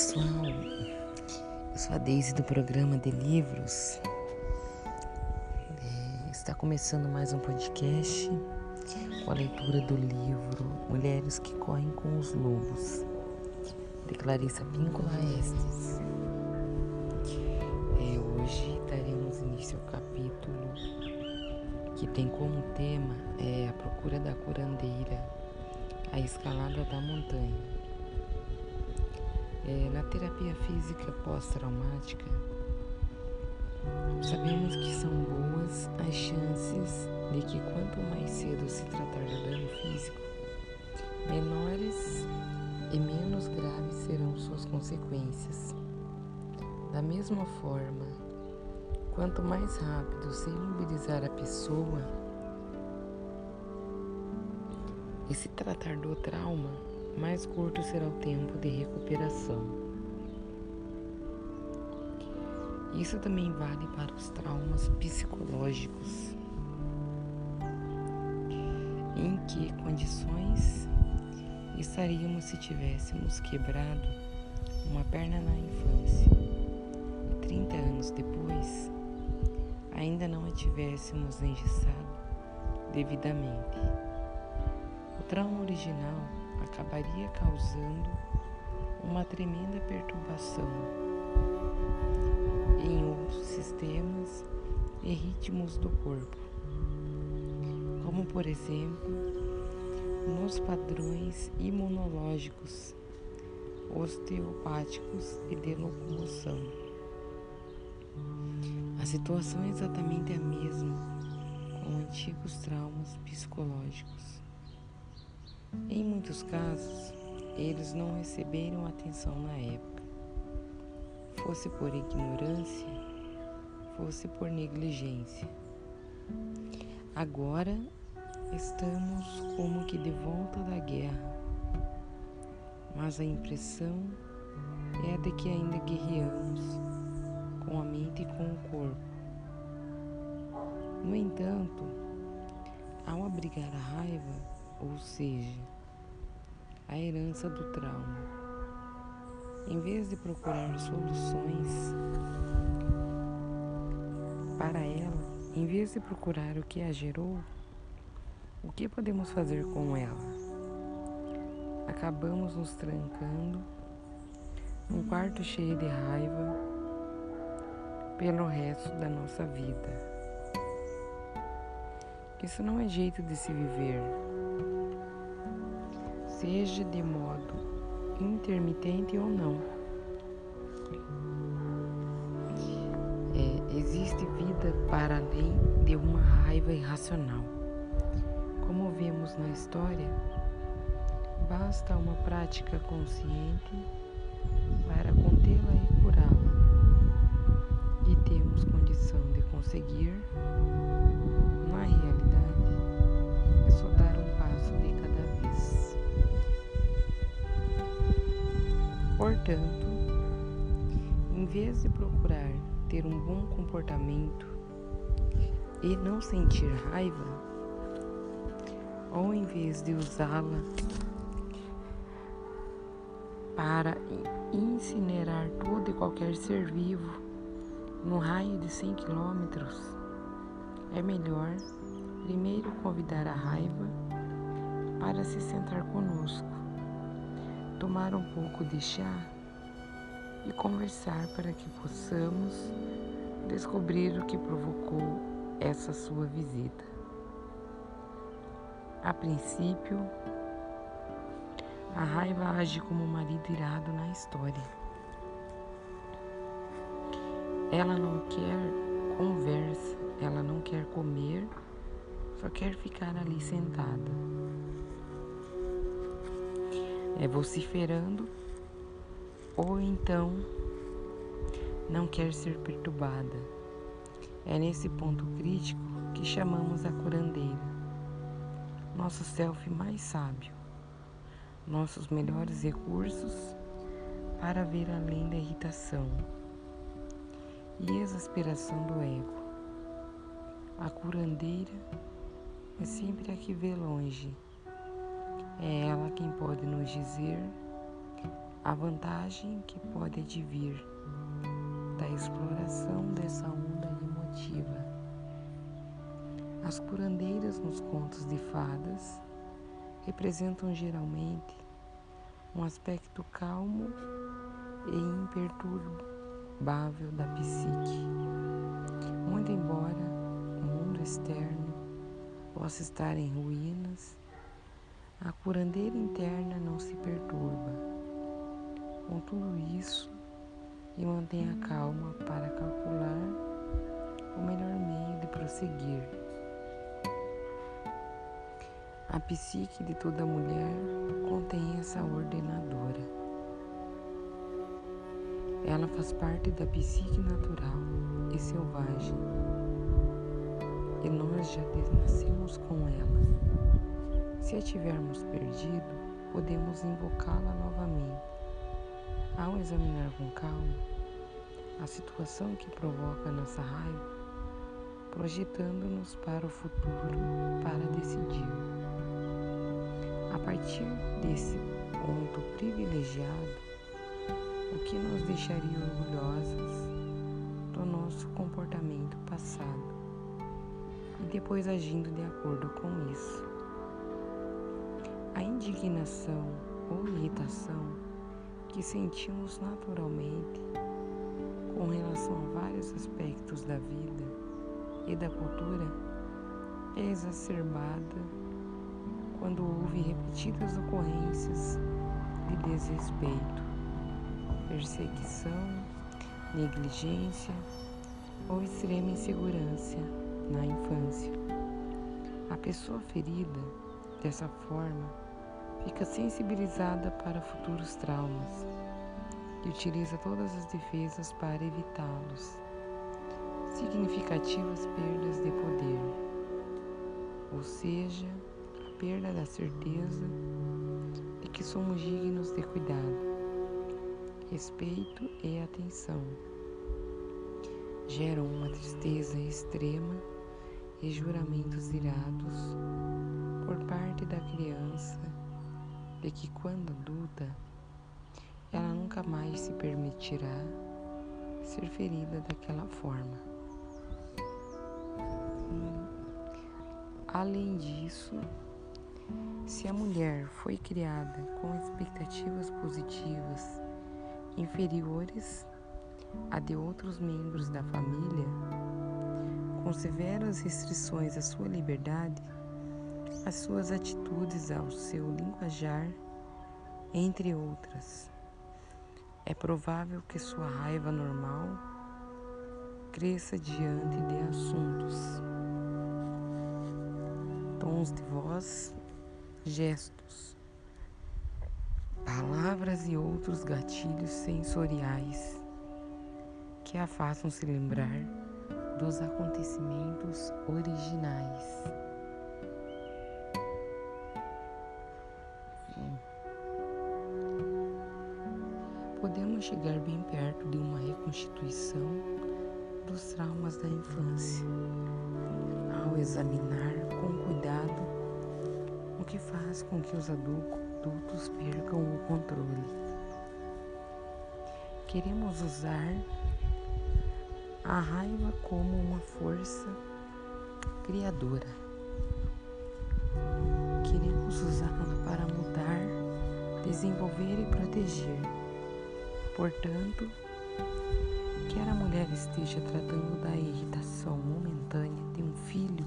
pessoal, eu sou a Deise do programa de livros. É, está começando mais um podcast com a leitura do livro Mulheres que Correm com os Lobos, de Clarissa Píncola Estes. É, hoje daremos início ao capítulo que tem como tema é, a procura da curandeira, a escalada da montanha. É, na terapia física pós-traumática, sabemos que são boas as chances de que quanto mais cedo se tratar do dano físico, menores e menos graves serão suas consequências. Da mesma forma, quanto mais rápido se imobilizar a pessoa e se tratar do trauma, mais curto será o tempo de recuperação. Isso também vale para os traumas psicológicos. Em que condições estaríamos se tivéssemos quebrado uma perna na infância e 30 anos depois ainda não a tivéssemos engessado devidamente? O trauma original acabaria causando uma tremenda perturbação em outros sistemas e ritmos do corpo, como por exemplo nos padrões imunológicos, osteopáticos e de locomoção. A situação é exatamente a mesma com antigos traumas psicológicos. Em muitos casos, eles não receberam atenção na época, fosse por ignorância, fosse por negligência. Agora estamos como que de volta da guerra, mas a impressão é de que ainda guerreamos com a mente e com o corpo. No entanto, ao abrigar a raiva, ou seja, a herança do trauma. Em vez de procurar soluções para ela, em vez de procurar o que a gerou, o que podemos fazer com ela? Acabamos nos trancando num quarto cheio de raiva pelo resto da nossa vida. Isso não é jeito de se viver seja de modo intermitente ou não. É, existe vida para além de uma raiva irracional. Como vemos na história, basta uma prática consciente para contê-la e curá-la. E temos condição de conseguir, Portanto, em vez de procurar ter um bom comportamento e não sentir raiva, ou em vez de usá-la para incinerar todo e qualquer ser vivo no raio de 100 quilômetros, é melhor primeiro convidar a raiva para se sentar conosco tomar um pouco de chá e conversar para que possamos descobrir o que provocou essa sua visita. A princípio, a raiva age como um marido irado na história. Ela não quer conversa, ela não quer comer, só quer ficar ali sentada é vociferando ou então não quer ser perturbada. É nesse ponto crítico que chamamos a curandeira, nosso self mais sábio, nossos melhores recursos para ver além da irritação e exasperação do ego. A curandeira é sempre a que vê longe é ela quem pode dizer a vantagem que pode advir da exploração dessa onda emotiva. As curandeiras nos contos de fadas representam geralmente um aspecto calmo e imperturbável da psique. Muito embora o mundo externo possa estar em ruínas, a curandeira interna não se perturba. Com tudo isso, e mantenha calma para calcular o melhor meio de prosseguir. A psique de toda mulher contém essa ordenadora. Ela faz parte da psique natural e selvagem, e nós já nascemos com ela. Se a tivermos perdido, podemos invocá-la novamente. Ao examinar com calma a situação que provoca nossa raiva, projetando-nos para o futuro para decidir. A partir desse ponto privilegiado, o que nos deixaria orgulhosas do nosso comportamento passado e depois agindo de acordo com isso. A indignação ou irritação que sentimos naturalmente com relação a vários aspectos da vida e da cultura é exacerbada quando houve repetidas ocorrências de desrespeito, perseguição, negligência ou extrema insegurança na infância. A pessoa ferida dessa forma fica sensibilizada para futuros traumas e utiliza todas as defesas para evitá-los. Significativas perdas de poder, ou seja, a perda da certeza de que somos dignos de cuidado, respeito e atenção. Geram uma tristeza extrema e juramentos irados por parte da criança de que quando adulta, ela nunca mais se permitirá ser ferida daquela forma. Além disso, se a mulher foi criada com expectativas positivas inferiores a de outros membros da família, com severas restrições à sua liberdade, as suas atitudes ao seu linguajar, entre outras. É provável que sua raiva normal cresça diante de assuntos, tons de voz, gestos, palavras e outros gatilhos sensoriais que a façam se lembrar dos acontecimentos originais. Podemos chegar bem perto de uma reconstituição dos traumas da infância, ao examinar com cuidado o que faz com que os adultos percam o controle. Queremos usar a raiva como uma força criadora. Queremos usá-la para mudar, desenvolver e proteger Portanto, quer a mulher esteja tratando da irritação momentânea de um filho,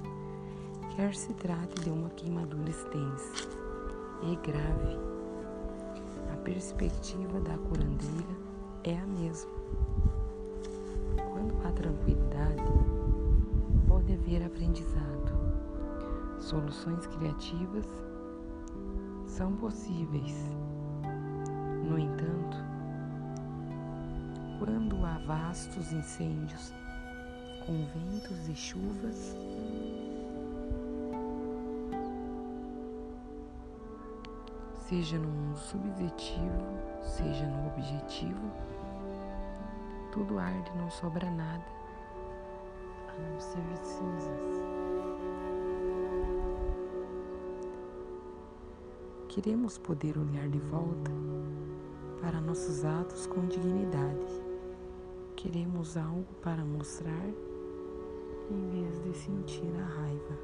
quer se trate de uma queimadura extensa e grave, a perspectiva da curandeira é a mesma. Quando há tranquilidade, pode haver aprendizado. Soluções criativas são possíveis. No entanto, quando há vastos incêndios com ventos e chuvas, seja no mundo subjetivo, seja no objetivo, tudo arde, não sobra nada, a não ser cinzas. Queremos poder olhar de volta para nossos atos com dignidade. Queremos algo para mostrar em vez de sentir a raiva.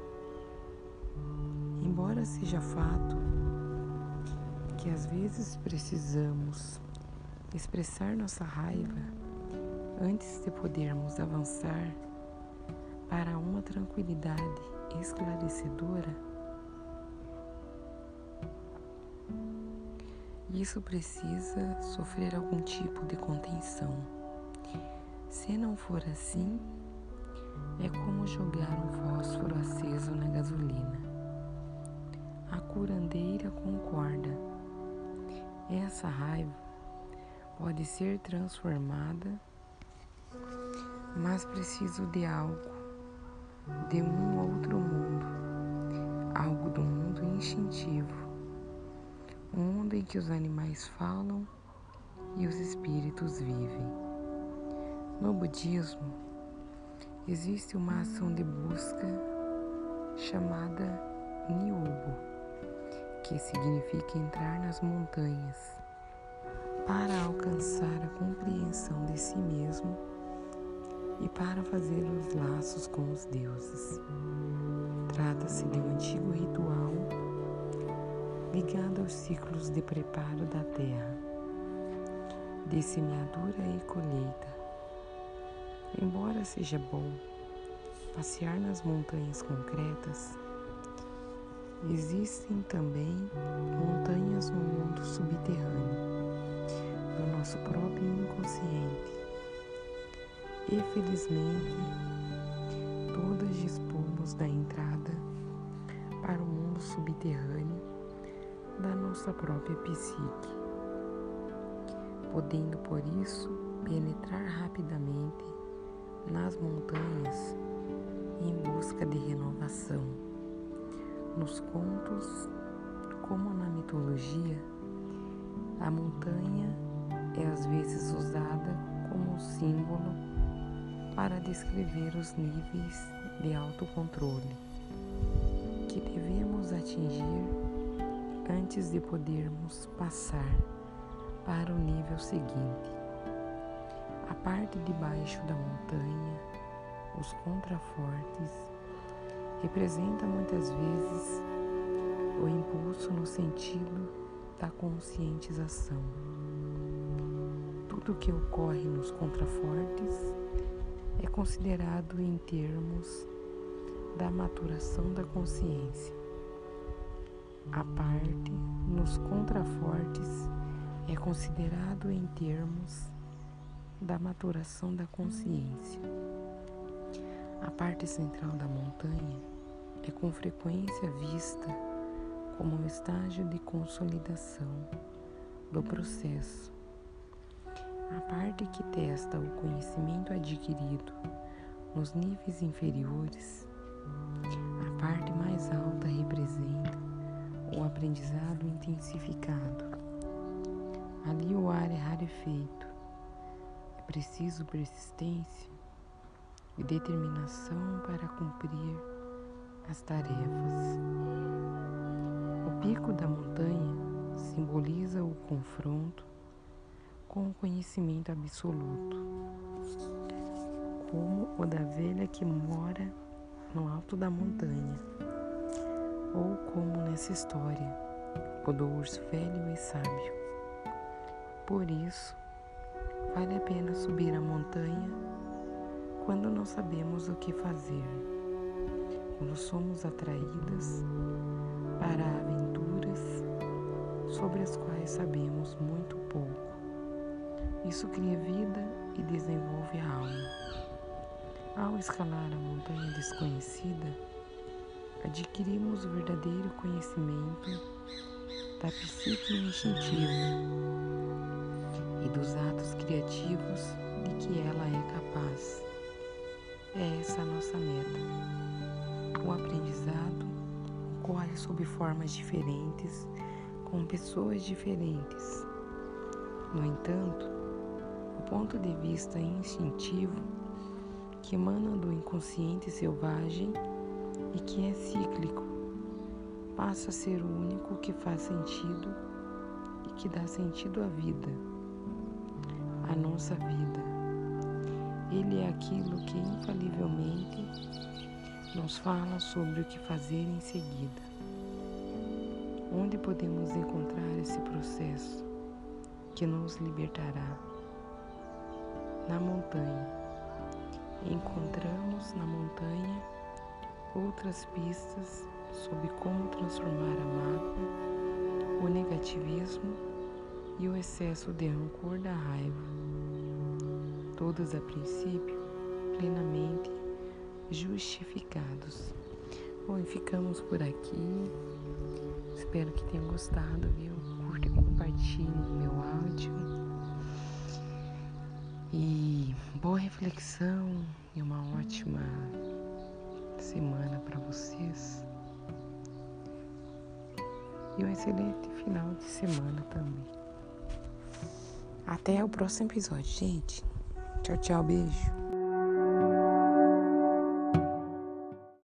Embora seja fato que às vezes precisamos expressar nossa raiva antes de podermos avançar para uma tranquilidade esclarecedora, isso precisa sofrer algum tipo de contenção. Se não for assim, é como jogar um fósforo aceso na gasolina. A curandeira concorda. Essa raiva pode ser transformada, mas preciso de algo, de um outro mundo, algo do mundo instintivo, um mundo em que os animais falam e os espíritos vivem. No budismo, existe uma ação de busca chamada Niubo, que significa entrar nas montanhas para alcançar a compreensão de si mesmo e para fazer os laços com os deuses. Trata-se de um antigo ritual ligado aos ciclos de preparo da terra, de semeadura e colheita Embora seja bom passear nas montanhas concretas, existem também montanhas no mundo subterrâneo, no nosso próprio inconsciente. E felizmente, todas dispomos da entrada para o mundo subterrâneo da nossa própria psique, podendo por isso penetrar rapidamente nas montanhas em busca de renovação. Nos contos, como na mitologia, a montanha é às vezes usada como símbolo para descrever os níveis de autocontrole que devemos atingir antes de podermos passar para o nível seguinte. A parte de baixo da montanha, os contrafortes, representa muitas vezes o impulso no sentido da conscientização. Tudo que ocorre nos contrafortes é considerado em termos da maturação da consciência. A parte nos contrafortes é considerado em termos da maturação da consciência. A parte central da montanha é com frequência vista como um estágio de consolidação do processo. A parte que testa o conhecimento adquirido nos níveis inferiores, a parte mais alta representa o aprendizado intensificado. Ali o ar é rarefeito preciso persistência e determinação para cumprir as tarefas. O pico da montanha simboliza o confronto com o conhecimento absoluto, como o da velha que mora no alto da montanha, ou como nessa história, o do urso velho e sábio. Por isso, Vale a pena subir a montanha quando não sabemos o que fazer, quando somos atraídas para aventuras sobre as quais sabemos muito pouco. Isso cria vida e desenvolve a alma. Ao escalar a montanha desconhecida, adquirimos o verdadeiro conhecimento da psique instintiva e dos atos criativos de que ela é capaz. É essa a nossa meta. O aprendizado ocorre sob formas diferentes, com pessoas diferentes. No entanto, o ponto de vista instintivo, que emana do inconsciente selvagem e que é cíclico, passa a ser o único que faz sentido que dá sentido à vida, à nossa vida. Ele é aquilo que infalivelmente nos fala sobre o que fazer em seguida. Onde podemos encontrar esse processo que nos libertará? Na montanha. Encontramos na montanha outras pistas sobre como transformar a mágoa, o negativismo e o excesso de rancor da raiva, todos a princípio plenamente justificados. Bom, e ficamos por aqui. Espero que tenham gostado, viu? Curta e compartilhe meu áudio. E boa reflexão e uma ótima semana para vocês. E um excelente final de semana também. Até o próximo episódio, gente. Tchau, tchau, beijo.